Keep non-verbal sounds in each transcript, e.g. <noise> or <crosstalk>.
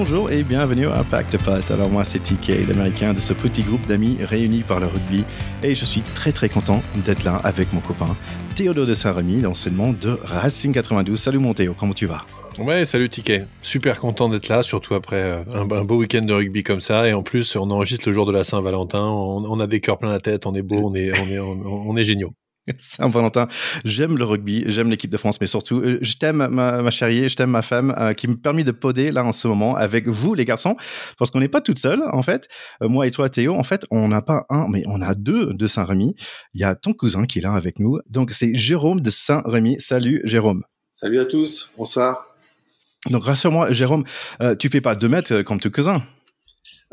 Bonjour et bienvenue à Pacte Pot. Alors moi c'est TK, l'américain de ce petit groupe d'amis réunis par le rugby et je suis très très content d'être là avec mon copain Théodore de Saint-Rémy, l'enseignement de Racing 92. Salut mon Théo, comment tu vas? Ouais, salut Ticket. Super content d'être là, surtout après euh, un, beau week-end de rugby comme ça. Et en plus, on enregistre le jour de la Saint-Valentin. On, a des cœurs plein la tête, on est beau, on est, on est, on est géniaux. <laughs> Saint-Valentin. J'aime le rugby, j'aime l'équipe de France, mais surtout, euh, je t'aime ma, ma chérie, je t'aime ma femme, euh, qui me permet de poder là en ce moment avec vous, les garçons, parce qu'on n'est pas toute seule, en fait. Euh, moi et toi, Théo, en fait, on n'a pas un, mais on a deux de Saint-Rémy. Il y a ton cousin qui est là avec nous. Donc, c'est Jérôme de Saint-Rémy. Salut, Jérôme. Salut à tous. Bonsoir. Donc, rassure-moi, Jérôme, tu fais pas deux mètres comme ton cousin.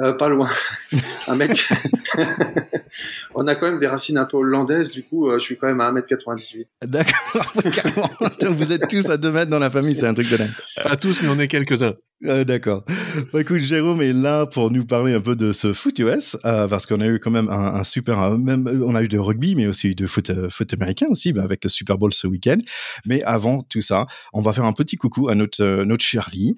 Euh, pas loin. <laughs> un mec. on a quand même des racines un peu hollandaises, du coup, euh, je suis quand même à 1m98. D'accord. <laughs> vous êtes tous à 2 mètres dans la famille, c'est un truc de dingue. Pas tous, mais on est quelques-uns. Euh, d'accord. Bah, écoute, Jérôme est là pour nous parler un peu de ce foot US, euh, parce qu'on a eu quand même un, super, même, on a eu de rugby, mais aussi de foot, euh, américain aussi, bah, avec le Super Bowl ce week-end. Mais avant tout ça, on va faire un petit coucou à notre, notre Charlie,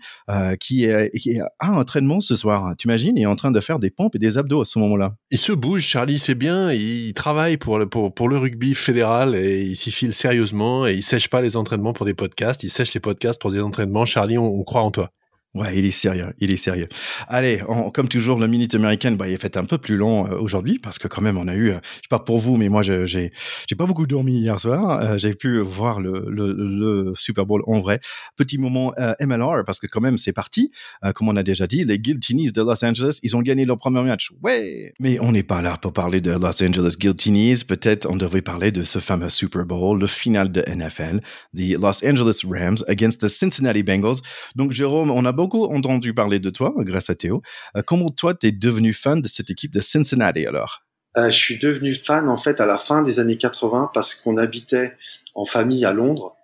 qui, est, qui à entraînement ce soir. Tu imagines, il est en train de faire des pompes et des abdos à ce moment-là. Il se bouge, Charlie, c'est bien. Il travaille pour le, pour, pour le rugby fédéral et il s'y file sérieusement et il sèche pas les entraînements pour des podcasts. Il sèche les podcasts pour des entraînements. Charlie, on croit en toi. Ouais, il est sérieux, il est sérieux. Allez, comme toujours, la minute américaine, bah, il est fait un peu plus long euh, aujourd'hui parce que quand même, on a eu, euh, je pas pour vous, mais moi, j'ai, j'ai pas beaucoup dormi hier soir. Euh, j'ai pu voir le, le, le, Super Bowl en vrai. Petit moment MLR parce que quand même, c'est parti. comme on a déjà dit, les Guiltinis de Los Angeles, ils ont gagné leur premier match. Ouais, mais on n'est pas là pour parler de Los Angeles Guiltinis. Peut-être on devrait parler de ce fameux Super Bowl, le final de NFL, the Los Angeles Rams against the Cincinnati Bengals. Donc, Jérôme, on a beaucoup beaucoup entendu parler de toi grâce à Théo. Euh, comment toi, tu es devenu fan de cette équipe de Cincinnati alors? Euh, Je suis devenu fan en fait à la fin des années 80 parce qu'on habitait en famille à Londres.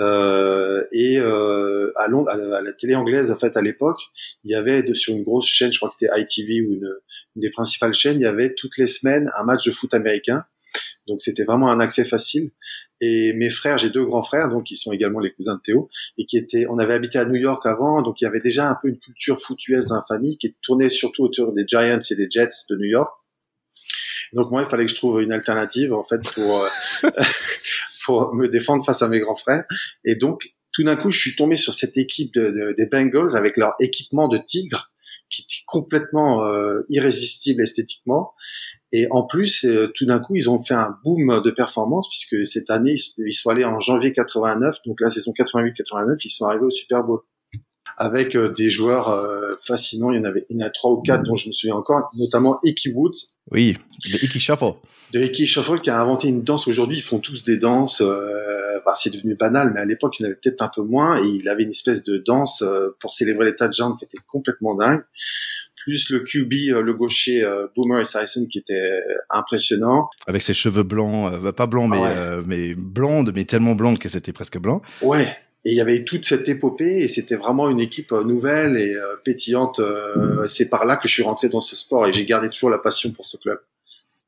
Euh, et à Londres, à la, télé anglaise, en fait, à l'époque, il y avait sur une grosse chaîne, je crois que c'était ITV ou une, une, des principales chaînes, il y avait toutes les semaines un match de foot américain. Donc c'était vraiment un accès facile et mes frères, j'ai deux grands frères, donc qui sont également les cousins de Théo, et qui étaient, on avait habité à New York avant, donc il y avait déjà un peu une culture foutueuse dans famille qui tournait surtout autour des Giants et des Jets de New York. Donc moi, il fallait que je trouve une alternative en fait pour euh, <laughs> pour me défendre face à mes grands frères. Et donc tout d'un coup, je suis tombé sur cette équipe de, des Bengals avec leur équipement de tigre qui était complètement euh, irrésistible esthétiquement. Et en plus, euh, tout d'un coup, ils ont fait un boom de performance puisque cette année, ils sont allés en janvier 89, donc la saison 88-89, ils sont arrivés au Super Bowl avec euh, des joueurs euh, fascinants. Il y en avait, il y en a trois ou quatre dont je me souviens encore, notamment Icky Woods. Oui, de Icky Shuffle. De Icky Shuffle qui a inventé une danse. Aujourd'hui, ils font tous des danses. Bah, c'est devenu banal, mais à l'époque, il y en avait peut-être un peu moins. Et il avait une espèce de danse pour célébrer l'état de jambes qui était complètement dingue plus le QB, euh, le gaucher euh, Boomer Esiason qui était euh, impressionnant. Avec ses cheveux blancs, bah, pas blancs, mais, ah mais blondes, mais tellement blondes que c'était presque blanc. Ouais. Et il y avait toute cette épopée et c'était vraiment une équipe nouvelle et pétillante. C'est par là que je suis rentré dans ce sport et j'ai gardé toujours la passion pour ce club.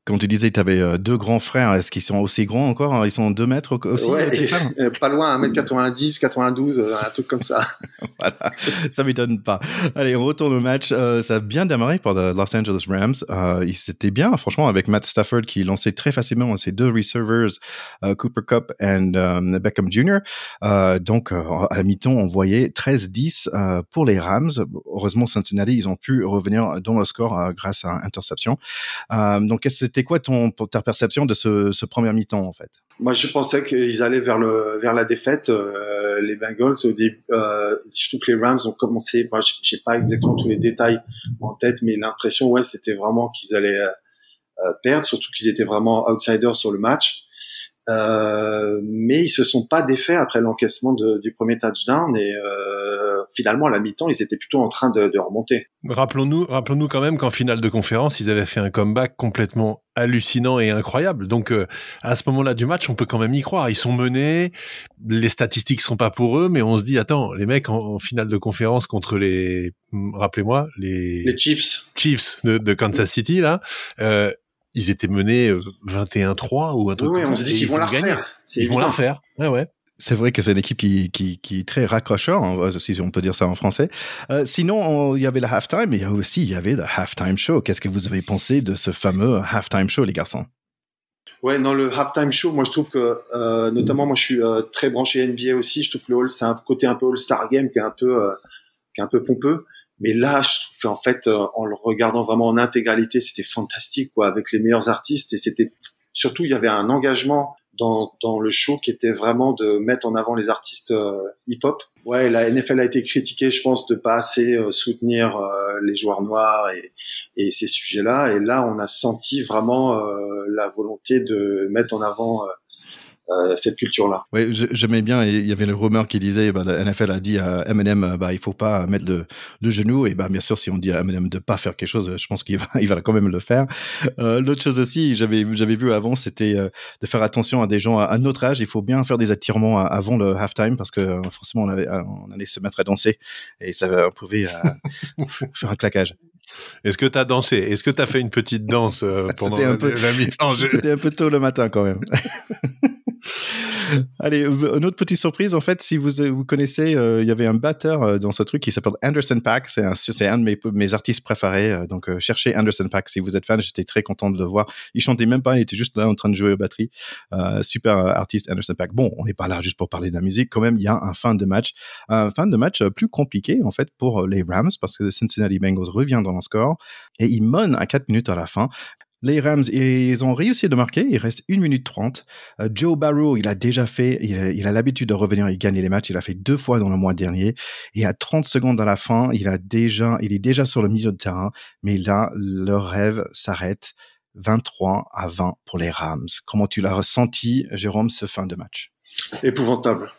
Comme tu disais, tu avais euh, deux grands frères. Est-ce qu'ils sont aussi grands encore Ils sont deux mètres aussi euh, <laughs> Pas loin, 1m90, 92, euh, un truc comme ça. <laughs> voilà, ça m'étonne pas. Allez, on retourne au match. ça a bien démarré pour les Los Angeles Rams. Euh, C'était bien, franchement, avec Matt Stafford qui lançait très facilement ses deux receivers, Cooper Cup et Beckham Jr. donc, à mi-temps, on voyait 13-10 pour les Rams. Heureusement, Cincinnati, ils ont pu revenir dans le score grâce à interception. donc, qu'est-ce quoi ton, ta perception de ce, premier mi-temps en fait? Moi, je pensais qu'ils allaient vers le vers la défaite. Euh, les Bengals au début, euh, je trouve que les Rams ont commencé. Moi, j'ai pas exactement tous les détails en tête, mais l'impression, ouais, c'était vraiment qu'ils allaient euh, perdre, surtout qu'ils étaient vraiment outsiders sur le match. mais ils se sont pas défaits après l'encaissement du premier touchdown et finalement, à la mi-temps, ils étaient plutôt en train de, remonter. Rappelons-nous, rappelons-nous quand même qu'en finale de conférence, ils avaient fait un comeback complètement hallucinant et incroyable. Donc, euh, à ce moment-là du match, on peut quand même y croire. Ils sont menés, les statistiques sont pas pour eux, mais on se dit, attends, les mecs en, finale de conférence contre les, rappelez-moi, les, les Chiefs, Chiefs de, Kansas City là. Euh, ils étaient menés 21-3 euh, ou un truc oui, on se dit qu'ils vont la refaire. Ils vont la refaire. Ouais, ouais C'est vrai que c'est une équipe qui, est très raccrocheur, si on peut dire ça en français. Euh, sinon, il y avait le halftime, mais il y a aussi il y avait le halftime show. Qu'est-ce que vous avez pensé de ce fameux halftime show, les garçons? Ouais, dans le halftime show, moi je trouve que, euh, notamment moi je suis euh, très branché NBA aussi, je trouve que le All, c'est un côté un peu All-Star Game qui est un peu, qui est un peu pompeux. Mais là, je trouve qu'en fait, en le regardant vraiment en intégralité, c'était fantastique, quoi, avec les meilleurs artistes. Et c'était surtout, il y avait un engagement dans, dans le show qui était vraiment de mettre en avant les artistes euh, hip-hop. Ouais, la NFL a été critiquée, je pense, de pas assez euh, soutenir euh, les joueurs noirs et, et ces sujets-là. Et là, on a senti vraiment la volonté de mettre en avant euh, cette culture-là. Oui, j'aimais bien. Il y avait le rumeur qui disait, bah, la NFL a dit à Eminem, bah, il faut pas mettre le, le genou. Et bah, bien sûr, si on dit à Eminem de pas faire quelque chose, je pense qu'il va, <laughs> il va quand même le faire. Euh, L'autre chose aussi, j'avais, j'avais vu avant, c'était de faire attention à des gens à, notre âge. Il faut bien faire des attirements avant le halftime parce que forcément, on, avait, on allait se mettre à danser et ça va prouver <laughs> faire un claquage. Est-ce que tu as dansé? Est-ce que tu as fait une petite danse <laughs> pendant peu, la mi-temps C'était un peu tôt le matin quand même. Allez, une autre petite surprise, en fait, si vous, vous connaissez, euh, il y avait un batteur euh, dans ce truc qui s'appelle Anderson Pack. C'est un, un de mes, artistes préférés. Euh, donc, cherchez Anderson Pack si vous êtes fan. J'étais très content de le voir. Il chantait même pas, il était juste là en train de jouer aux batteries. super artiste Anderson Pack. Bon, on n'est pas là juste pour parler de la musique. Quand même, il y a un fin de match. Un fin de match plus compliqué, en fait, pour les Rams parce que Cincinnati Bengals revient dans le score et ils menent à 4 minutes à la fin. Les Rams, ils ont réussi de marquer. Il reste 1 minute 30. Euh, Joe Barrow, il a déjà fait, il a l'habitude de revenir et gagner les matchs. Il a fait deux fois dans le mois dernier. Et à 30 secondes à la fin, il a déjà, il est déjà sur le milieu de terrain. Mais là, leur rêve s'arrête. 23 à 20 pour les Rams. Comment tu l'as ressenti, Jérôme, ce fin de match? Épouvantable.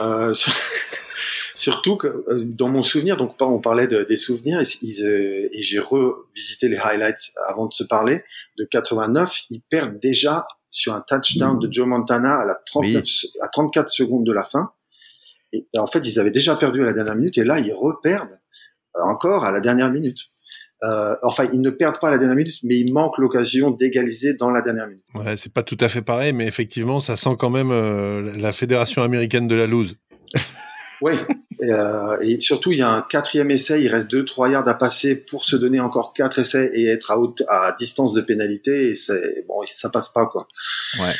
Euh, <laughs> Surtout que euh, dans mon souvenir, donc on parlait des souvenirs, et, euh, et j'ai revisité les highlights avant de se parler, de 89, ils perdent déjà sur un touchdown de Joe Montana à la 39, à 34 secondes de la fin. Et, en fait, ils avaient déjà perdu à la dernière minute, et là, ils reperdent euh, encore à la dernière minute. Euh, enfin, ils ne perdent pas à la dernière minute, mais ils manquent l'occasion d'égaliser dans la dernière minute. Ouais, c'est pas tout à fait pareil, mais effectivement, ça sent quand même la fédération américaine de la loose. Oui, et, euh, et, surtout il y a un quatrième essai, il reste deux trois yards à passer pour se donner encore quatre essais et être à distance de pénalité et c'est bon ça passe pas quoi. Ouais.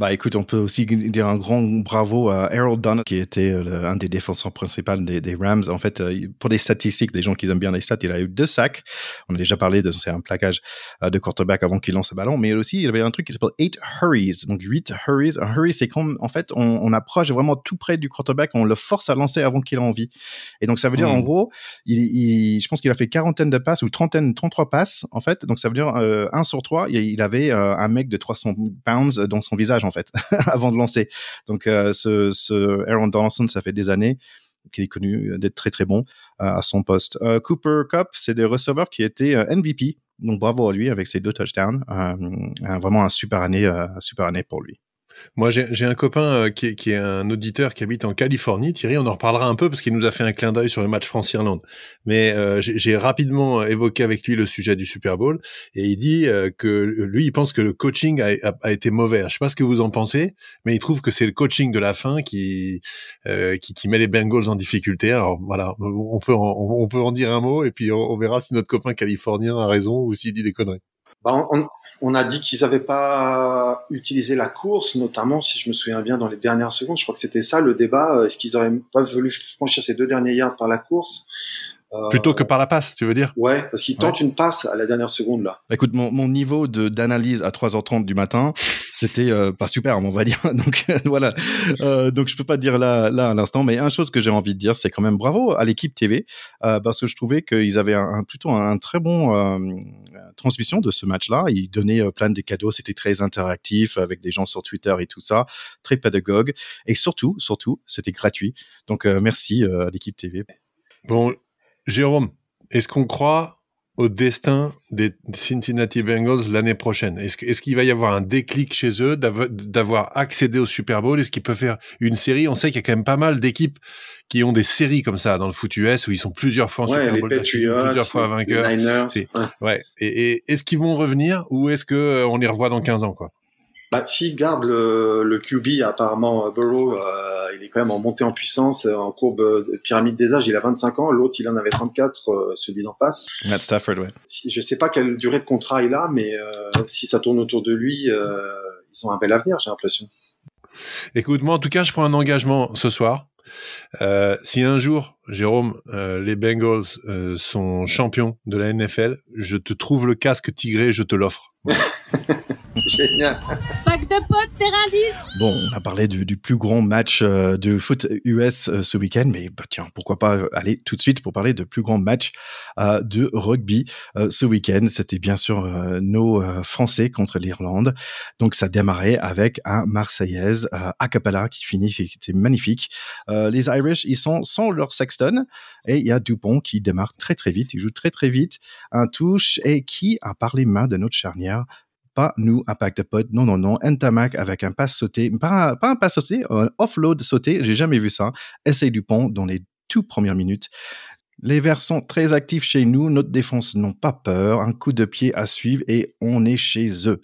Bah écoute, on peut aussi dire un grand bravo à Harold Donald, qui était euh, un des défenseurs principaux des, des, Rams. En fait, euh, pour les statistiques, des gens qui aiment bien les stats, il a eu deux sacs. On a déjà parlé de c'est un plaquage de quarterback avant qu'il lance le ballon, mais aussi il avait un truc qui s'appelle eight hurries. Donc huit hurries. Un hurry, c'est quand en fait on, on, approche vraiment tout près du quarterback, on le force à lancer avant qu'il ait envie. Et donc ça veut dire en mmh. gros, il, il, je pense qu'il a fait quarantaine de passes ou trentaine, 33 passes en fait. Donc ça veut dire euh, un sur trois, il avait un mec de 300 pounds dans son visage en fait <laughs> avant de lancer. Donc euh, ce, ce, Aaron Donaldson, ça fait des années qu'il est connu d'être très très bon euh, à son poste. Euh, Cooper Cup, c'est des receveurs qui étaient MVP. Donc bravo à lui avec ses deux touchdowns. vraiment un super année, super année pour lui. Moi, j'ai un copain euh, qui est, qui, est, un auditeur qui habite en Californie. Thierry, on en reparlera un peu parce qu'il nous a fait un clin d'œil sur le match France-Irlande. Mais euh, j'ai rapidement évoqué avec lui le sujet du Super Bowl et il dit euh, que lui, il pense que le coaching a, a, a, été mauvais. Je sais pas ce que vous en pensez, mais il trouve que c'est le coaching de la fin qui, euh, qui, qui met les Bengals en difficulté. Alors voilà, on peut en, on peut en dire un mot et puis on, on verra si notre copain californien a raison ou s'il dit des conneries. Bah, on, on, a dit qu'ils n'avaient pas utilisé la course, notamment, si je me souviens bien, dans les dernières secondes. Je crois que c'était ça le débat. Est-ce qu'ils auraient pas voulu franchir ces deux derniers yards par la course euh, Plutôt que par la passe, tu veux dire? Ouais, parce qu'il tente une passe à la dernière seconde là. Écoute, mon, mon niveau de d'analyse à 3h30 du matin, c'était euh, pas super, on va dire. <laughs> Donc voilà. Euh, donc je peux pas dire là là à l'instant, mais une chose que j'ai envie de dire, c'est quand même bravo à l'équipe TV euh, parce que je trouvais qu'ils avaient un, plutôt un, très bon euh, transmission de ce match-là. Ils donnaient plein de cadeaux, c'était très interactif avec des gens sur Twitter et tout ça, très pédagogue et surtout surtout c'était gratuit. Donc merci à l'équipe TV. Bon, Jérôme, est-ce qu'on croit au destin des Cincinnati Bengals l'année prochaine Est-ce qu'il va y avoir un déclic chez eux d'avoir accédé au Super Bowl? Est-ce qu'il peut faire une série? On sait qu'il y a quand même pas mal d'équipes qui ont des séries comme ça dans le foot US où ils sont plusieurs fois en Super Bowl, plusieurs fois vainqueurs. Les Niners. Ouais. Et, et est-ce qu'ils vont revenir ou est-ce que euh, on les revoit dans 15 ans quoi? Bah, s'il garde le, le QB, apparemment Burrow, euh, il est quand même en montée en puissance, en courbe de pyramide des âges. Il a 25 ans, l'autre il en avait 34, celui d'en face. Matt Stafford, ouais. Si, je sais pas quelle durée de contrat il a, mais si ça tourne autour de lui, ils ont un bel avenir, j'ai l'impression. Écoute, moi en tout cas, je prends un engagement ce soir. Euh, si un jour, Jérôme, euh, les Bengals euh, sont champions de la NFL, je te trouve le casque tigré, je te l'offre. <laughs> Génial. Pack de potes, terrain 10. Bon, on a parlé du, du plus grand match euh, de foot US euh, ce week-end, mais bah, tiens, pourquoi pas aller tout de suite pour parler de plus grand match euh, de rugby ce week-end. C'était bien sûr nos Français contre l'Irlande. Donc ça démarrait avec un Marseillaise a cappella qui finit, c'était magnifique. les Irish, ils sont sans leur Et il y a Dupont qui démarre très très vite, il joue très très vite, un touche et qui a par les mains de notre charnière pas nous à Pack de Pod, non, non, non, Entamac avec un pass sauté, pas, pas un pass sauté, un offload sauté, j'ai jamais vu ça. Essaye du pont dans les toutes premières minutes. Les Verts sont très actifs chez nous, notre défense n'ont pas peur, un coup de pied à suivre et on est chez eux.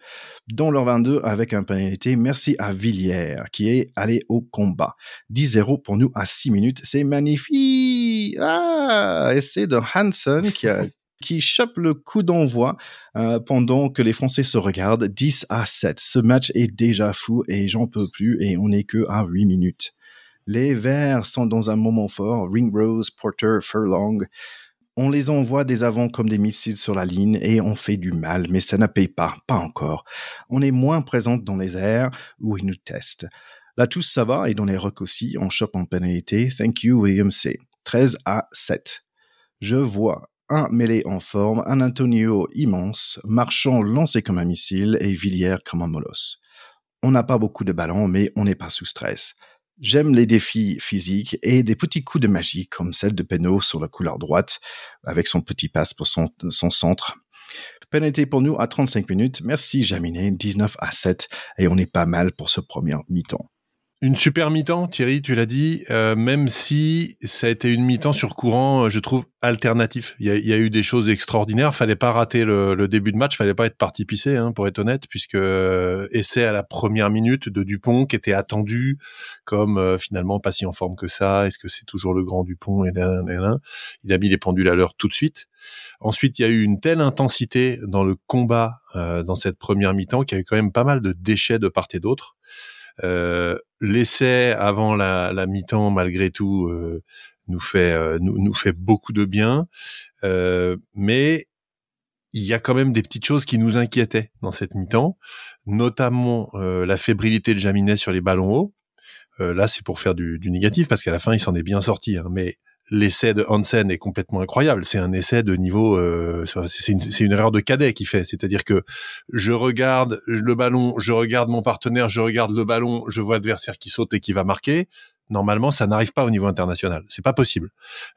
Dans leur 22 avec un pénalité, merci à Villiers qui est allé au combat. 10-0 pour nous à 6 minutes, c'est magnifique. Ah, essai de Hansen qui a <laughs> qui chope le coup d'envoi euh, pendant que les Français se regardent 10 à 7. Ce match est déjà fou et j'en peux plus et on n'est que à 8 minutes. Les Verts sont dans un moment fort. Ringrose, Porter, Furlong. On les envoie des avants comme des missiles sur la ligne et on fait du mal, mais ça ne paye pas, pas encore. On est moins présente dans les airs où ils nous testent. Là, tous ça va et dans les rocs aussi, on chope en pénalité. Thank you, William C. 13 à 7. Je vois un mêlé en forme, un Antonio immense, Marchand lancé comme un missile et Villiers comme un molosse. On n'a pas beaucoup de ballons, mais on n'est pas sous stress. J'aime les défis physiques et des petits coups de magie comme celle de Penaud sur la couleur droite avec son petit passe pour son, centre. Pénalité pour nous à 35 minutes. Merci Jaminet, 19 à 7 et on est pas mal pour ce premier mi-temps. Une super mi-temps, Thierry, tu l'as dit, euh, même si ça a été une mi-temps sur courant, euh, je trouve, alternatif. Il y a, eu des choses extraordinaires. Fallait pas rater le, début de match, fallait pas être parti pisser, hein, pour être honnête, puisque euh, essai à la première minute de Dupont qui était attendu comme finalement pas si en forme que ça. Est-ce que c'est toujours le grand Dupont et Il a mis les pendules à l'heure tout de suite. Ensuite, il y a eu une telle intensité dans le combat dans cette première mi-temps qu'il y a eu quand même pas mal de déchets de part et d'autre. Euh, l'essai avant la, la mi-temps, malgré tout, euh, nous fait euh, nous, nous, fait beaucoup de bien, mais il y a quand même des petites choses qui nous inquiétaient dans cette mi-temps, notamment la fébrilité de Jaminet sur les ballons hauts. là, c'est pour faire du, du négatif parce qu'à la fin, il s'en est bien sorti. Hein, mais l'essai de Hansen est complètement incroyable. C'est un essai de niveau, euh, c'est une, erreur de cadet qui fait. C'est-à-dire que je regarde le ballon, je regarde mon partenaire, je regarde le ballon, je vois l'adversaire qui saute et qui va marquer. Normalement, ça n'arrive pas au niveau international. C'est pas possible.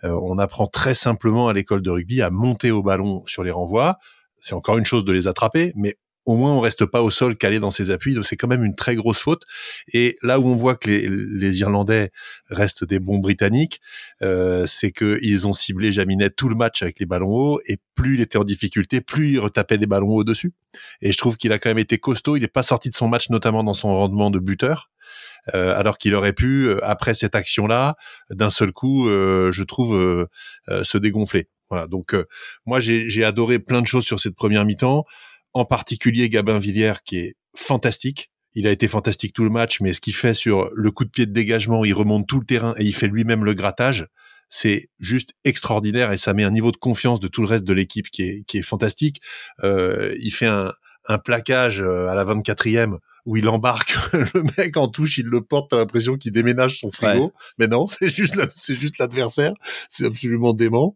Euh, on apprend très simplement à l'école de rugby à monter au ballon sur les renvois. C'est encore une chose de les attraper, mais au moins on reste pas au sol calé dans ses appuis. Donc c'est quand même une très grosse faute. Et là où on voit que les, Irlandais restent des bons Britanniques, euh, c'est qu'ils ont ciblé Jaminet tout le match avec les ballons hauts. Et plus il était en difficulté, plus il retapait des ballons hauts dessus. Et je trouve qu'il a quand même été costaud. Il n'est pas sorti de son match, notamment dans son rendement de buteur. Euh, alors qu'il aurait pu, euh, après cette action-là, d'un seul coup, je trouve, se dégonfler. Voilà. Donc moi j'ai adoré plein de choses sur cette première mi-temps en particulier Gabin Villière qui est fantastique. Il a été fantastique tout le match, mais ce qu'il fait sur le coup de pied de dégagement, il remonte tout le terrain et il fait lui-même le grattage. C'est juste extraordinaire et ça met un niveau de confiance de tout le reste de l'équipe qui est, qui est fantastique. Euh, il fait un, un plaquage euh, à la 24e où il embarque <laughs> le mec en touche, il le porte, t'as l'impression qu'il déménage son frigo. Mais non, <laughs> c'est juste c'est juste l'adversaire. C'est absolument dément.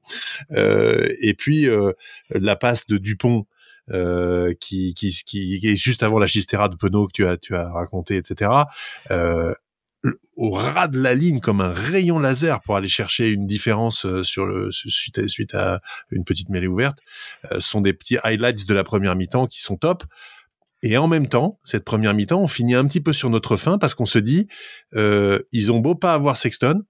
Euh, et puis euh, la passe de Dupont euh, qui, qui, qui, est juste avant la chistera de Penaud que tu as, tu as raconté, etc. Euh, au ras de la ligne comme un rayon laser pour aller chercher une différence euh, sur le suite à, suite à une petite mêlée ouverte euh, sont des petits highlights de la première mi-temps qui sont top et en même temps cette première mi-temps on finit un petit peu sur notre fin parce qu'on se dit euh, ils ont beau pas avoir Sexton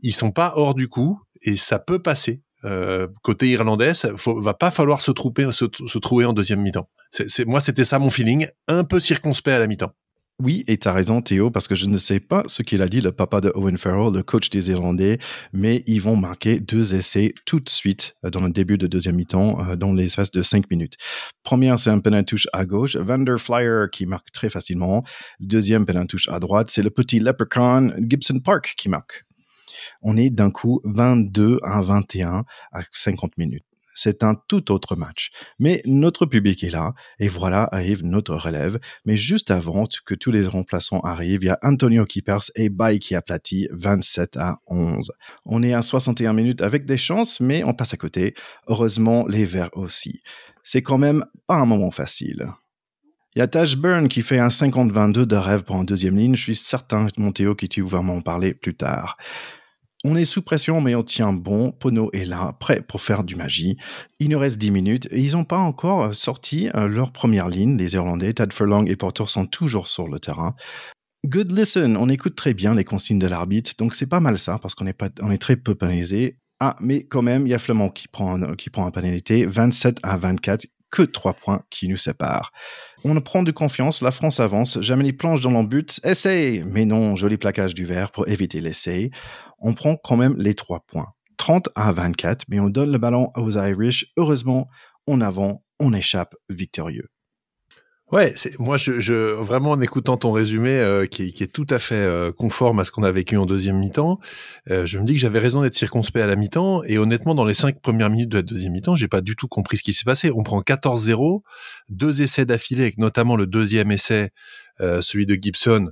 ils sont pas hors du coup et ça peut passer euh, côté irlandais, ça, va pas falloir se, trouver, se, trouver en deuxième mi-temps. C'est, moi, c'était ça mon feeling, un peu circonspect à la mi-temps. Oui, et tu as raison Théo, parce que je ne sais pas ce qu'il a dit le papa de Owen Farrell, le coach des Irlandais, mais ils vont marquer deux essais tout de suite euh, dans le début de deuxième mi-temps, euh, dans l'espace de cinq minutes. Première, c'est un penalty à gauche, Vander Flyer qui marque très facilement. Deuxième penalty à droite, c'est le petit leprechaun Gibson Park qui marque. On est d'un coup 22 à 21 à 50 minutes c'est un tout autre match. Mais notre public est là, et voilà arrive notre relève. Mais juste avant que tous les remplaçants arrivent, il y a Antonio qui perce et Bay qui aplatit 27 à 11. On est à 61 minutes avec des chances, mais on passe à côté. Heureusement, les Verts aussi. C'est quand même pas un moment facile. Il y a Tash Burn qui fait un 50-22 de rêve pour en deuxième ligne. Je suis certain, Montéo, que tu vas m'en parler plus tard. On est sous pression, mais on tient bon. Pono est là, prêt pour faire du magie. Il nous reste 10 minutes et ils n'ont pas encore euh, sorti euh, leur première ligne. Les Irlandais, Tad Furlong et Porter sont toujours sur le terrain. Good listen, on écoute très bien les consignes de l'arbitre, donc c'est pas mal ça, parce qu'on est, on est très peu pénalisé. Ah, mais quand même, il y a Flamand qui prend, qui un pénalité, 27 à 24, que 3 points qui nous séparent. On prend de confiance, la France avance, jamais les dans l'embut, essai Mais non, joli plaquage du verre pour éviter l'essai. On prend quand même les 3 points. 30 à 24, mais on donne le ballon aux Irish. Heureusement, on avance, on échappe victorieux. Ouais, c'est moi vraiment en écoutant ton résumé euh, qui, qui, est tout à fait euh, conforme à ce qu'on a vécu en deuxième mi-temps, euh, je me dis que j'avais raison d'être circonspect à la mi-temps et honnêtement dans les cinq premières minutes de la deuxième mi-temps, j'ai pas du tout compris ce qui s'est passé. On prend 14-0, deux essais d'affilée avec notamment le deuxième essai, celui de Gibson,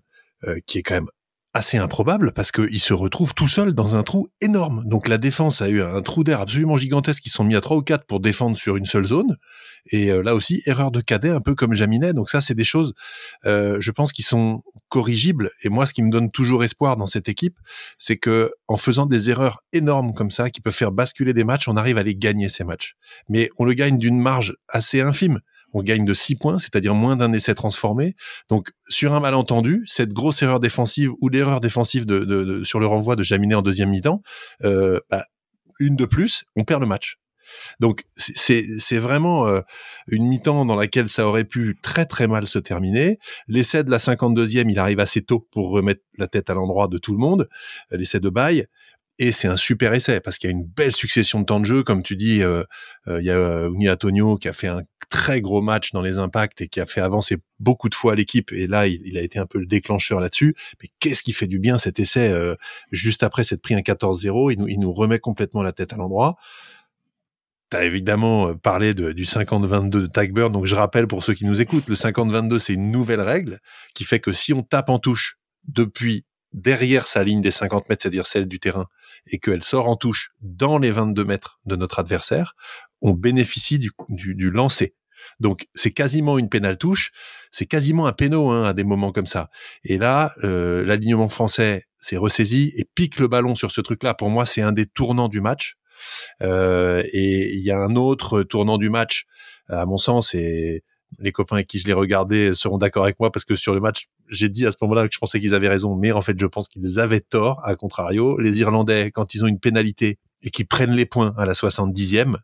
qui est quand même assez improbable parce qu'il se retrouve tout seul dans un trou énorme. Donc la défense a eu un trou d'air absolument gigantesque. Ils sont mis à trois ou quatre pour défendre sur une seule zone. Et euh, là aussi, erreur de cadet, un peu comme Jaminet. Donc ça, c'est des choses, euh, je pense, qui sont corrigibles. Et moi, ce qui me donne toujours espoir dans cette équipe, c'est que en faisant des erreurs énormes comme ça, qui peuvent faire basculer des matchs, on arrive à les gagner ces matchs. Mais on le gagne d'une marge assez infime on gagne de 6 points, c'est-à-dire moins d'un essai transformé. Donc, sur un malentendu, cette grosse erreur défensive ou l'erreur défensive de, sur le renvoi de Jaminet en deuxième mi-temps, euh, bah, une de plus, on perd le match. Donc c'est vraiment euh, une mi-temps dans laquelle ça aurait pu très très mal se terminer. L'essai de la 52e, il arrive assez tôt pour remettre la tête à l'endroit de tout le monde. L'essai de bail et c'est un super essai parce qu'il y a une belle succession de temps de jeu, comme tu dis. Euh, euh, il y a euh, Uni Antonio qui a fait un très gros match dans les impacts et qui a fait avancer beaucoup de fois l'équipe. Et là, il, a été un peu le déclencheur là-dessus. Mais qu'est-ce qui fait du bien cet essai juste après s'être pris un 14-0 il nous, il nous remet complètement la tête à l'endroit. Tu as évidemment parlé de, du 50-22 de Tagburn. Donc je rappelle pour ceux qui nous écoutent, le 50-22 c'est une nouvelle règle qui fait que si on tape en touche depuis derrière sa ligne des 50 mètres, c'est-à-dire celle du terrain, et qu'elle sort en touche dans les 22 mètres de notre adversaire, on bénéficie du, du, lancer. Donc c'est quasiment une pénale touche, c'est quasiment un péno hein, à des moments comme ça. Et là, euh, l'alignement français s'est ressaisi et pique le ballon sur ce truc-là. Pour moi, c'est un des tournants du match. Euh, et il y a un autre tournant du match, à mon sens, et les copains avec qui je l'ai regardé seront d'accord avec moi parce que sur le match, j'ai dit à ce moment-là que je pensais qu'ils avaient raison, mais en fait, je pense qu'ils avaient tort. À contrario, les Irlandais, quand ils ont une pénalité et qu'ils prennent les points à la 70e,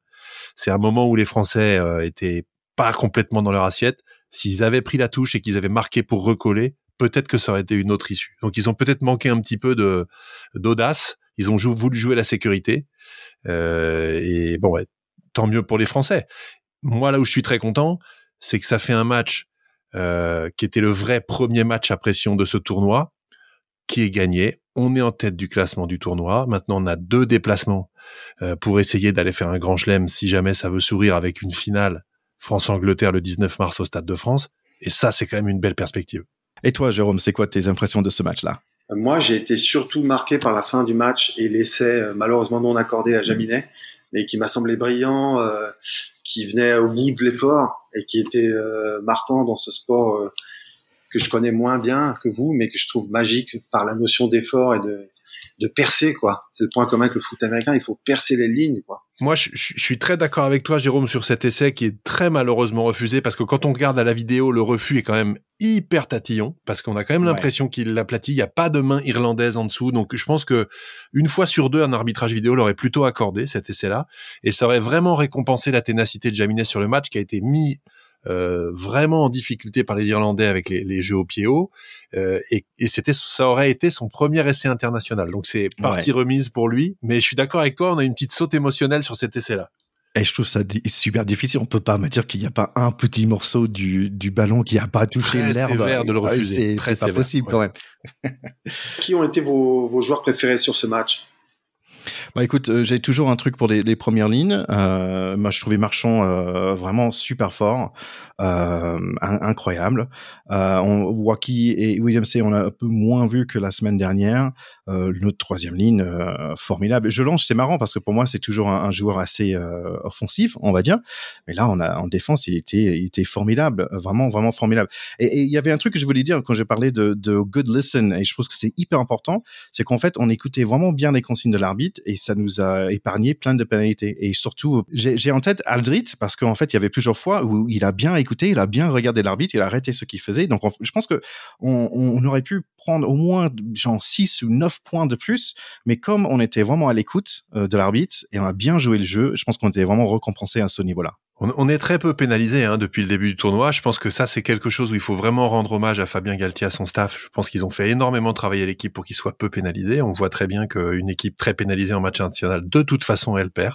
c'est un moment où les Français euh, étaient pas complètement dans leur assiette. S'ils avaient pris la touche et qu'ils avaient marqué pour recoller, peut-être que ça aurait été une autre issue. Donc, ils ont peut-être manqué un petit peu de d'audace. Ils ont voulu jouer la sécurité. Euh, et bon, ouais, tant mieux pour les Français. Moi, là où je suis très content, c'est que ça fait un match euh, qui était le vrai premier match à pression de ce tournoi, qui est gagné. On est en tête du classement du tournoi. Maintenant, on a deux déplacements euh, pour essayer d'aller faire un grand chelem si jamais ça veut sourire avec une finale France-Angleterre le 19 mars au Stade de France. Et ça, c'est quand même une belle perspective. Et toi, Jérôme, c'est quoi tes impressions de ce match-là? Moi, j'ai été surtout marqué par la fin du match et l'essai euh, malheureusement non accordé à Jaminet, mais qui m'a semblé brillant qui venait au bout de l'effort et qui était euh, marquant dans ce sport euh, que je connais moins bien que vous, mais que je trouve magique par la notion d'effort et de, de percer quoi. C'est le point commun avec le foot américain, il faut percer les lignes quoi. Moi je, je suis très d'accord avec toi Jérôme sur cet essai qui est très malheureusement refusé parce que quand on regarde à la vidéo le refus est quand même hyper tatillon parce qu'on a quand même l'impression qu'il l'aplatit. Il n'y a pas de main irlandaise en dessous. Donc, je pense que une fois sur deux, un arbitrage vidéo l'aurait plutôt accordé cet essai-là et ça aurait vraiment récompensé la ténacité de Jaminet sur le match qui a été mis euh, vraiment en difficulté par les Irlandais avec les, jeux au pied haut. Euh, et, c'était, ça aurait été son premier essai international. Donc c'est partie remise pour lui. Mais je suis d'accord avec toi, on a une petite saute émotionnelle sur cet essai-là. Et je trouve ça super difficile. On peut pas me dire qu'il n'y a pas un petit morceau du, du ballon qui n'a pas touché l'herbe. de le refuser. C'est pas possible quand même. qui ont été vos, vos joueurs préférés sur ce match? Bah écoute, euh, j'ai toujours un truc pour les, les premières lignes. Euh, moi, je trouvais Marchand euh, vraiment super fort, euh, incroyable. Euh, on, Waki et Williams, on a un peu moins vu que la semaine dernière. Euh, notre troisième ligne, formidable. Je lance, c'est marrant parce que pour moi, c'est toujours un, un joueur assez offensif, on va dire. Mais là, on a en défense, il était, il était formidable, vraiment, vraiment formidable. Et il y avait un truc que je voulais dire quand j'ai parlé de, de good listen, et je pense que c'est hyper important, c'est qu'en fait, on écoutait vraiment bien les consignes de l'arbitre et ça nous a épargné plein de pénalités. Et surtout, j'ai en tête Aldrit parce qu'en fait, il y avait plusieurs fois où il a bien écouté, il a bien regardé l'arbitre, il a arrêté ce qu'il faisait. Donc, je pense que on, on, aurait pu prendre au moins genre 6 ou 9 points de plus, mais comme on était vraiment à l'écoute euh, de l'arbitre et on a bien joué le jeu, je pense qu'on était vraiment récompensé à ce niveau-là. On, est très peu pénalisé hein, depuis le début du tournoi. Je pense que ça, c'est quelque chose où il faut vraiment rendre hommage à Fabien Galtier, à son staff. Je pense qu'ils ont fait énormément travailler l'équipe pour qu'il soit peu pénalisé. On voit très bien qu'une équipe très pénalisée en match international, de toute façon, elle perd.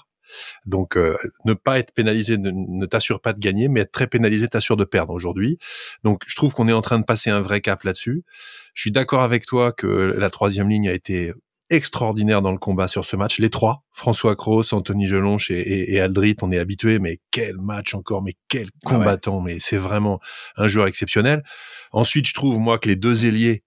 Donc, euh, ne pas être pénalisé ne, t'assure pas de gagner, mais être très pénalisé t'assure de perdre aujourd'hui. Donc, je trouve qu'on est en train de passer un vrai cap là-dessus. Je suis d'accord avec toi que la troisième ligne a été extraordinaire dans le combat sur ce match. Les trois, François Cross, Anthony Gelonche et, et, Aldrit, on est habitués, mais quel match encore, mais quel ah combattant, mais c'est vraiment un joueur exceptionnel. Ensuite, je trouve moi que les deux ailiers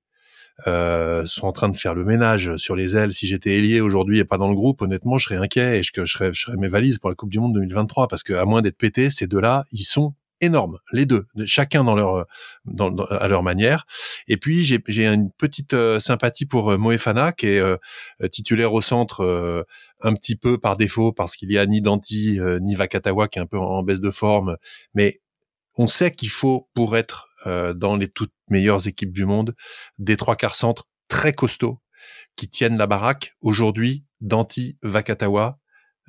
euh, sont en train de faire le ménage sur les ailes. Si j'étais ailier aujourd'hui et pas dans le groupe, honnêtement, je serais inquiet et je, je, serais, je serais mes valises pour la Coupe du Monde 2023 parce que à moins d'être pété, ces deux-là, ils sont énorme, les deux, chacun dans leur, dans, à leur manière. Et puis j'ai une petite euh, sympathie pour euh, Moefana qui est euh, titulaire au centre un petit peu par défaut parce qu'il y a ni Danti ni Vakatawa qui est un peu en, baisse de forme, mais on sait qu'il faut pour être dans les toutes meilleures équipes du monde des trois quarts centres très costauds qui tiennent la baraque. Aujourd'hui, Danti, Vakatawa,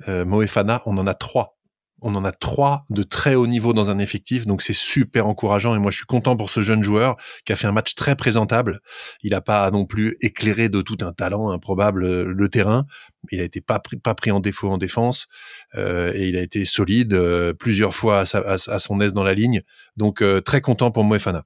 Moefana, on en a trois on en a trois de très haut niveau dans un effectif, donc c'est super encourageant. Et moi, je suis content pour ce jeune joueur qui a fait un match très présentable. Il n'a pas non plus éclairé de tout un talent improbable euh, le terrain. Il a été pas pris, pas pris en défaut en défense euh, et il a été solide euh, plusieurs fois à, son aise dans la ligne. Donc très content pour Moefana.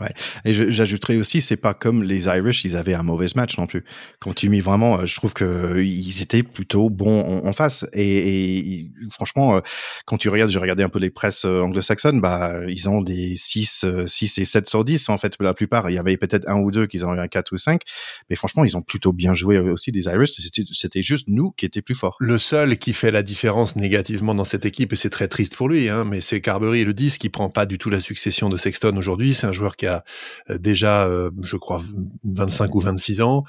Ouais. Et j'ajouterais aussi, c'est pas comme les Irish, ils avaient un mauvais match non plus. Quand tu mis vraiment, euh, je trouve que euh, ils étaient plutôt bons en, face. Et, et, franchement, euh, quand tu regardes, j'ai regardé un peu les presses anglo-saxonnes, bah ils ont des 6, 6 et 7 sur 10 en fait. La plupart, il y avait peut-être un ou deux qui ont eu un 4 ou 5, mais franchement, ils ont plutôt bien joué aussi des Irish. C'était juste nous qui étaient plus forts. Le seul qui fait la différence négativement dans cette équipe, et c'est très triste pour lui, hein, mais c'est Carberry le 10 qui prend pas du tout la succession de Sexton aujourd'hui. C'est un joueur qui a euh, déjà, euh, je crois, 25 ou 26 ans,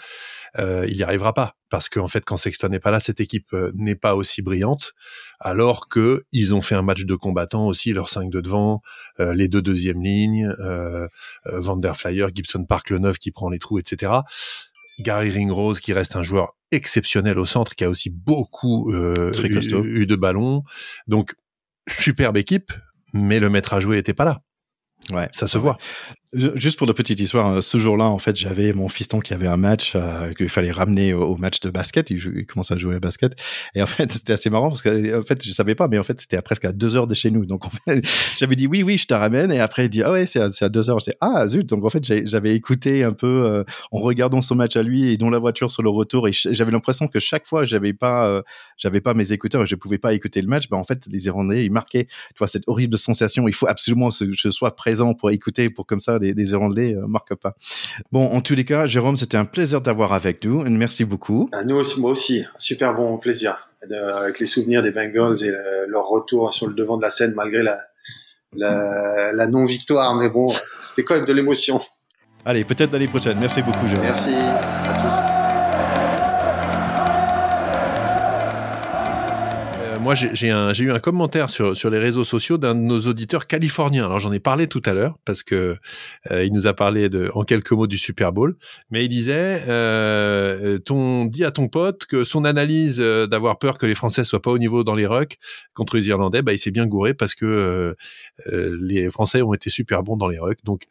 euh, il n'y arrivera pas parce qu'en fait, quand Sexton n'est pas là, cette équipe n'est pas aussi brillante. Alors que ils ont fait un match de combattants aussi, leurs 5 de devant, les deux deuxièmes lignes, Van der Flyer, Gibson Park le neuf qui prend les trous, etc. Gary Ringrose qui reste un joueur exceptionnel au centre, qui a aussi beaucoup eu, eu, de ballons. Donc superbe équipe, mais le maître à jouer n'était pas là. Ouais, ça se voit. Juste pour la petite histoire, euh, ce jour-là, en fait, j'avais mon fiston qui avait un match euh, qu'il fallait ramener au, match de basket. Il, il commençait à jouer au basket. Et en fait, <laughs> c'était assez marrant parce que, en fait, je savais pas, mais en fait, c'était à presque à deux heures de chez nous. Donc, <laughs> j'avais dit oui, oui, je te ramène. Et après, il dit ah ouais, c'est à, à, deux heures. J'étais ah zut. Donc, en fait, j'avais écouté un peu euh, en regardant son match à lui et dans la voiture sur le retour. Et j'avais l'impression que chaque fois, j'avais pas, euh, j'avais pas mes écouteurs et je pouvais pas écouter le match. Ben, en fait, les Irlandais, ils marquaient, tu vois, cette horrible sensation. Il faut absolument que je sois présent pour écouter, pour comme ça, des, des Irlandais euh, marque pas. Bon, en tous les cas, Jérôme, c'était un plaisir d'avoir avec nous. Merci beaucoup. nous aussi, moi aussi, super bon plaisir. avec les souvenirs des Bengals et leur retour sur le devant de la scène malgré la, la, non-victoire. Mais bon, c'était quand même de l'émotion. Allez, peut-être l'année prochaine. Merci beaucoup, Jérôme. Merci à tous. Moi, j'ai eu un commentaire sur, sur les réseaux sociaux d'un de nos auditeurs californiens. Alors, j'en ai parlé tout à l'heure parce que euh, il nous a parlé de, en quelques mots du Super Bowl. Mais il disait, euh, ton, dis à ton pote que son analyse euh, d'avoir peur que les Français soient pas au niveau dans les rucks contre les Irlandais, bah, il s'est bien gouré parce que les Français ont été super bons dans les rucks. Donc,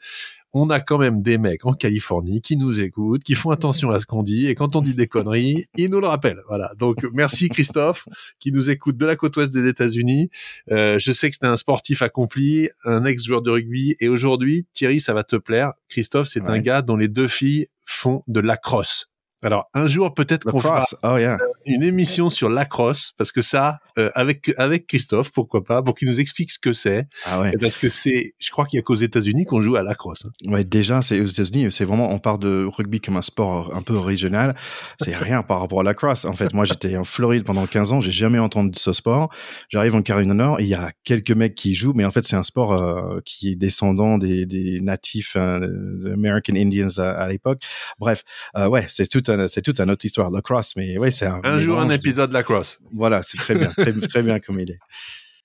on a quand même des mecs en Californie qui nous écoutent, qui font attention à ce qu'on dit, et quand on dit des conneries, ils nous le rappellent. Voilà. Donc merci Christophe, qui nous écoute de la côte ouest des États-Unis. Euh, je sais que c'était un sportif accompli, un ex-joueur de rugby, et aujourd'hui, Thierry, ça va te plaire. Christophe, c'est un gars dont les deux filles font de la crosse. Alors un jour peut-être qu'on fera oh, une émission sur lacrosse parce que ça euh, avec avec Christophe pourquoi pas pour qu'il nous explique ce que c'est ah ouais. parce que c'est je crois qu'il y a qu'aux États-Unis qu'on joue à lacrosse. Hein. Ouais déjà c'est aux États-Unis c'est vraiment on part de rugby comme un sport un peu régional c'est rien par rapport à la lacrosse en fait moi j'étais en Floride pendant 15 ans j'ai jamais entendu ce sport j'arrive en Caroline du Nord il y a quelques mecs qui jouent mais en fait c'est un sport euh, qui est descendant des, des natifs euh, American Indians à, l'époque bref euh, ouais c'est tout c'est toute une autre histoire, la cross, mais ouais, c'est un. Un jour, un épisode de la cross. Voilà, c'est très bien, très, très bien comme il est. <laughs>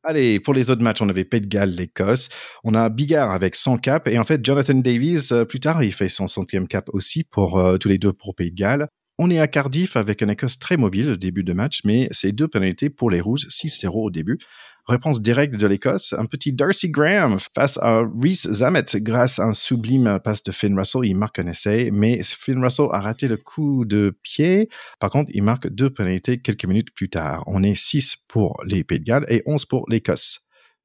Allez, pour les autres matchs, on avait Pays de Galles, l'Écosse. On a Bigard avec 100 caps. Et en fait, Jonathan Davies, euh, plus tard, il fait son centième cap aussi pour euh, tous les deux pour Pays de Galles. On est à Cardiff avec un Écosse très mobile au début de match, mais c'est deux pénalités pour les Rouges, 6-0 au début. Réponse directe de l'Écosse, un petit Darcy Graham face à Reese Zamet grâce à un sublime passe de Finn Russell. Il marque un essai, mais Finn Russell a raté le coup de pied. Par contre, il marque deux pénalités quelques minutes plus tard. On est 6 pour les Pays de Galles et 11 pour l'Écosse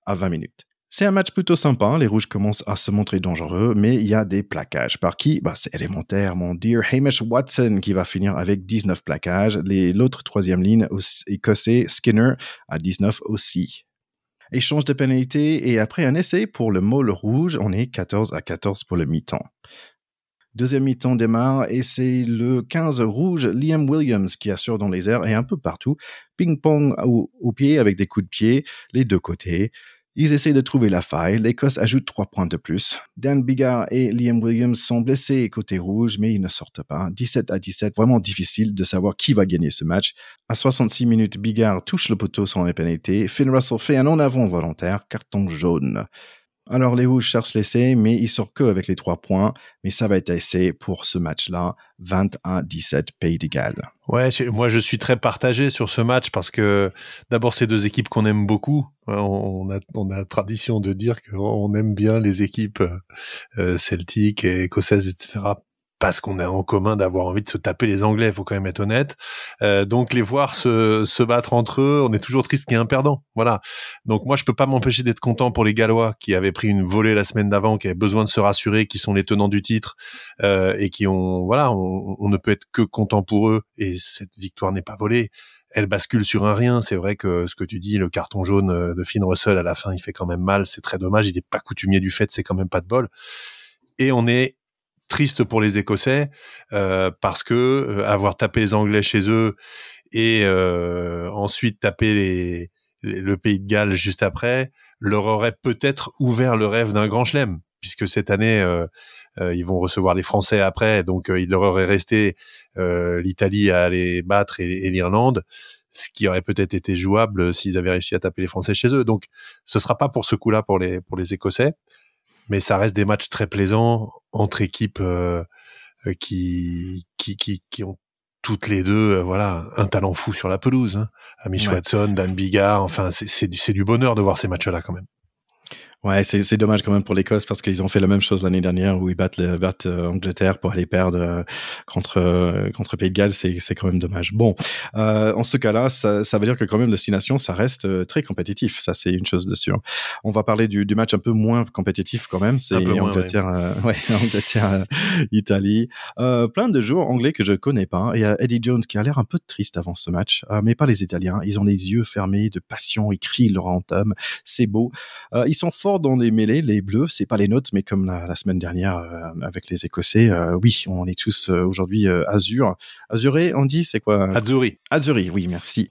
à 20 minutes. C'est un match plutôt sympa, hein. les Rouges commencent à se montrer dangereux, mais il y a des plaquages. Par qui? Bah, C'est élémentaire, mon dear Hamish Watson qui va finir avec 19 plaquages. L'autre troisième ligne écossais, Skinner, à 19 aussi échange de pénalité et après un essai pour le môle rouge, on est 14 à 14 pour le mi-temps. Deuxième mi-temps démarre et c'est le 15 rouge Liam Williams qui assure dans les airs et un peu partout. Ping-pong au, au pied avec des coups de pied, les deux côtés. Ils essaient de trouver la faille. L'Écosse ajoute trois points de plus. Dan Bigard et Liam Williams sont blessés côté rouge, mais ils ne sortent pas. 17 à 17, vraiment difficile de savoir qui va gagner ce match. À 66 minutes, Bigard touche le poteau sans les pénalités. Finn Russell fait un en-avant volontaire, carton jaune. Alors les Rouges cherchent l'essai, mais ils sortent que avec les trois points. Mais ça va être essai pour ce match-là, 20 à 17 Pays d'égal. Ouais, moi je suis très partagé sur ce match parce que d'abord c'est deux équipes qu'on aime beaucoup. On a, on a tradition de dire qu'on aime bien les équipes euh, celtiques et écossaises, etc parce qu'on a en commun d'avoir envie de se taper les Anglais, faut quand même être honnête. Euh, donc les voir se, se battre entre eux, on est toujours triste qu'il y ait un perdant. Voilà. Donc moi je peux pas m'empêcher d'être content pour les Gallois qui avaient pris une volée la semaine d'avant, qui avaient besoin de se rassurer, qui sont les tenants du titre euh, et qui ont voilà, on, on, ne peut être que content pour eux et cette victoire n'est pas volée. Elle bascule sur un rien. C'est vrai que ce que tu dis, le carton jaune euh, de Finn Russell à la fin, il fait quand même mal. C'est très dommage. Il n'est pas coutumier du fait. C'est quand même pas de bol. Et on est triste pour les Écossais euh, parce que euh, avoir tapé les Anglais chez eux et euh, ensuite taper les, le Pays de Galles juste après leur aurait peut-être ouvert le rêve d'un grand chelem puisque cette année ils vont recevoir les Français après donc il leur aurait resté l'Italie à aller battre et, l'Irlande ce qui aurait peut-être été jouable s'ils avaient réussi à taper les Français chez eux. Donc ce sera pas pour ce coup-là pour les pour les Écossais mais ça reste des matchs très plaisants entre équipes euh, qui, qui, qui, qui ont toutes les deux, euh, voilà, un talent fou sur la pelouse. Hein. Amish Watson, Dan Bigard, enfin, c'est du bonheur de voir ces matchs-là quand même. Ouais, c'est dommage quand même pour l'Écosse parce qu'ils ont fait la même chose l'année dernière où ils battent, le, battent euh, Angleterre pour aller perdre euh, contre euh, contre Pays de Galles. C'est quand même dommage. Bon, euh, en ce cas-là, ça, ça, veut dire que quand même destination, ça reste très compétitif. Ça, c'est une chose de sûr. On va parler du, du, match un peu moins compétitif quand même. C'est Angleterre, ouais. <laughs> Angleterre, Italie. plein de joueurs anglais que je connais pas. Il y a Eddie Jones qui a l'air un peu triste avant ce match, mais pas les Italiens. Ils ont les yeux fermés de passion. Ils crient leur entame. C'est beau. ils sont forts dans les mêlées, les bleus, c'est pas les nôtres, mais comme la, semaine dernière euh, avec les Écossais, euh, oui, on est tous euh, aujourd'hui azur. Azuré, on dit, c'est quoi Azuri. Azuri, oui, merci.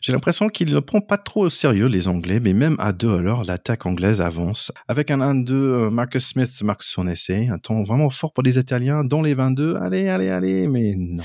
J'ai l'impression qu'ils ne prend pas trop au sérieux, les Anglais, mais même à deux alors, l'attaque anglaise avance. Avec un 1-2, Marcus Smith marque son essai, un temps vraiment fort pour les Italiens, dans les 22. Allez, allez, allez, mais non.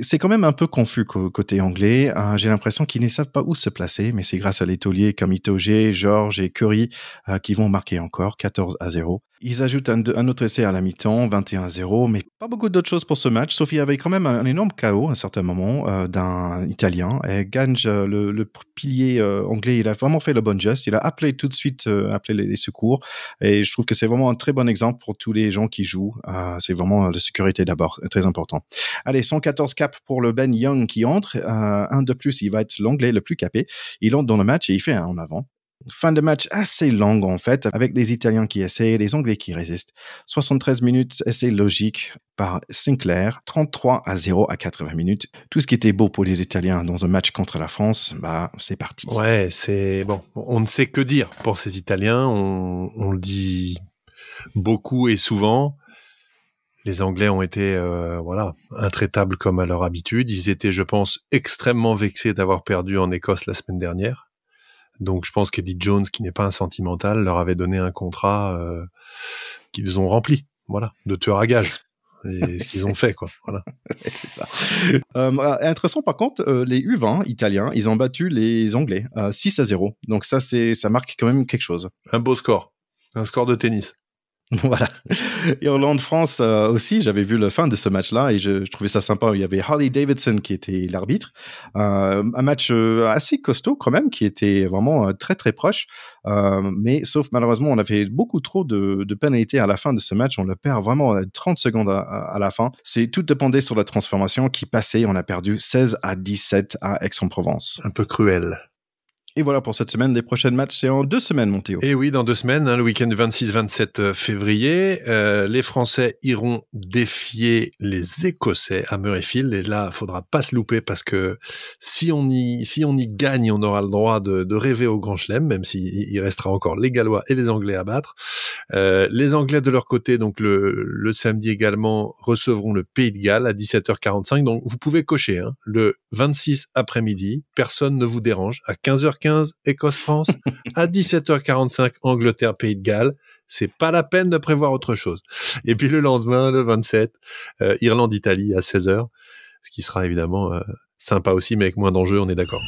C'est quand même un peu confus côté anglais. Hein. J'ai l'impression qu'ils ne savent pas où se placer, mais c'est grâce à les tauliers comme Itoge, George et Curry euh, qui vont marquer encore 14 à 0. Ils ajoutent un, autre essai à la mi-temps, 21-0, mais pas beaucoup d'autres choses pour ce match. Sophie avait quand même un, énorme chaos à un certain moment euh, d'un Italien. Et Gange, euh, le, pilier anglais, il a vraiment fait le bon geste. Il a appelé tout de suite appelé les, secours. Et je trouve que c'est vraiment un très bon exemple pour tous les gens qui jouent. c'est vraiment la sécurité d'abord, très important. Allez, 114 pour le Ben Young qui entre. un de plus, il va être l'anglais le plus capé. Il entre dans le match et il fait un en avant. Fin de match assez longue en fait, avec les Italiens qui essayent et les Anglais qui résistent. 73 minutes, essai logique par Sinclair, 33 à 0 à 80 minutes. Tout ce qui était beau pour les Italiens dans un match contre la France, bah c'est parti. Ouais, c'est bon. On ne sait que dire pour ces Italiens. On, le dit beaucoup et souvent. Les Anglais ont été euh, voilà intraitables comme à leur habitude. Ils étaient, je pense, extrêmement vexés d'avoir perdu en Écosse la semaine dernière donc je pense qu'Eddie Jones, qui n'est pas un sentimental, leur avait donné un contrat euh, qu'ils ont rempli, voilà, de tueur à gage. Et <laughs> ce qu'ils ont fait, quoi. Voilà. c'est ça. Euh, intéressant, par contre, euh, les U20 italiens, ils ont battu les Anglais 6 à 0. Donc ça, c'est, ça marque quand même quelque chose. Un beau score. Un score de tennis. <laughs> Voilà. Irlande-France euh, aussi, j'avais vu la fin de ce match-là et je, trouvais ça sympa. Il y avait Harley Davidson qui était l'arbitre. Euh, un match euh, assez costaud quand même, qui était vraiment très très proche. mais sauf malheureusement, on avait beaucoup trop de, de pénalités à la fin de ce match. On le perd vraiment 30 secondes à, à la fin. C'est tout dépendait sur la transformation qui passait. On a perdu 16 à 17 à Aix-en-Provence. Un peu cruel. Et voilà pour cette semaine. Les prochaines matchs, c'est en deux semaines, mon. Et oui, dans deux semaines, hein, le week-end 26-27 euh, février, euh, les Français iront défier les Écossais à Murrayfield. Et là, il faudra pas se louper parce que si on y, si on y gagne, on aura le droit de, rêver au Grand Chelem, même s'il il restera encore les Gallois et les Anglais à battre. Euh, les Anglais de leur côté, donc le, le samedi également, recevront le Pays de Galles à 17h45. Donc vous pouvez cocher hein, le 26 après-midi. Personne ne vous dérange. À 15h15, Écosse-France, <laughs> à 17h45 Angleterre-Pays de Galles. C'est pas la peine de prévoir autre chose. Et puis le lendemain, le 27, euh, Irlande-Italie à 16h, ce qui sera évidemment euh, sympa aussi, mais avec moins d'enjeux, on est d'accord.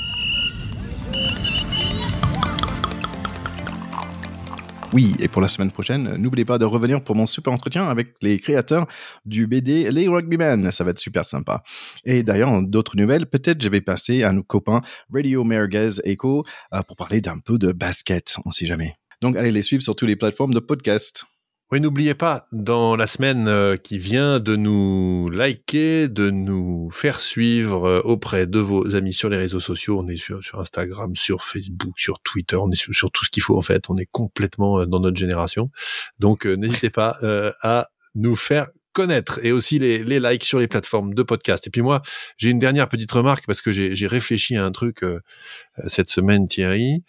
Oui, et pour la semaine prochaine, n'oubliez pas de revenir pour mon super entretien avec les créateurs du BD Les Rugbymen. Ça va être super sympa. Et d'ailleurs, d'autres nouvelles, peut-être je vais passer à nos copains Radio Merguez Echo euh, pour parler d'un peu de basket, on sait jamais. Donc allez les suivre sur toutes les plateformes de podcast. Oui, n'oubliez pas, dans la semaine euh, qui vient, de nous liker, de nous faire suivre euh, auprès de vos amis sur les réseaux sociaux. On est sur, Instagram, sur Facebook, sur Twitter, on est sur, tout ce qu'il faut en fait. On est complètement euh, dans notre génération. Donc n'hésitez pas à nous faire connaître et aussi les, les, likes sur les plateformes de podcast. Et puis moi, j'ai une dernière petite remarque parce que j'ai réfléchi à un truc euh, cette semaine, Thierry.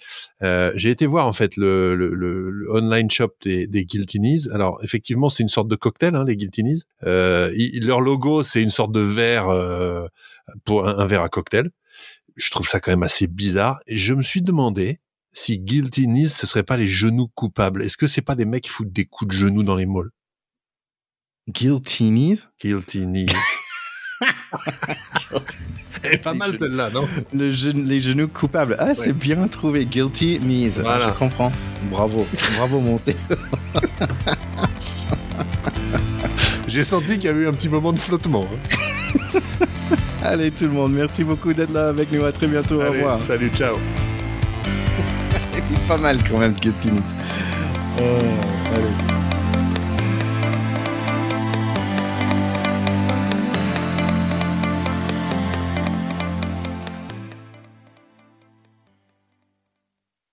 Euh, j'ai été voir en fait le, le, le, online shop des, des Guiltinis. Alors effectivement, c'est une sorte de cocktail, hein, les Guiltinis. Euh, leur logo, c'est une sorte de verre euh, pour un, verre à cocktail. Je trouve ça quand même assez bizarre. Et je me suis demandé si Guiltinis, ce serait pas les genoux coupables. Est-ce que c'est pas des mecs qui foutent des coups de genoux dans les malls? Guilty knees? Guilty knees. <laughs> Elle est pas mal celle-là, non? Le Les genoux coupables. Ah, c'est bien trouvé. Guilty knees. Voilà. Je comprends. Bravo. Bravo, Monté. <laughs> J'ai senti qu'il y avait eu un petit moment de flottement. Hein. <laughs> Allez, tout le monde, merci beaucoup d'être là avec nous. À très bientôt. Au revoir. Salut, ciao. c'est pas mal quand même, Guilty knees. Euh, allez.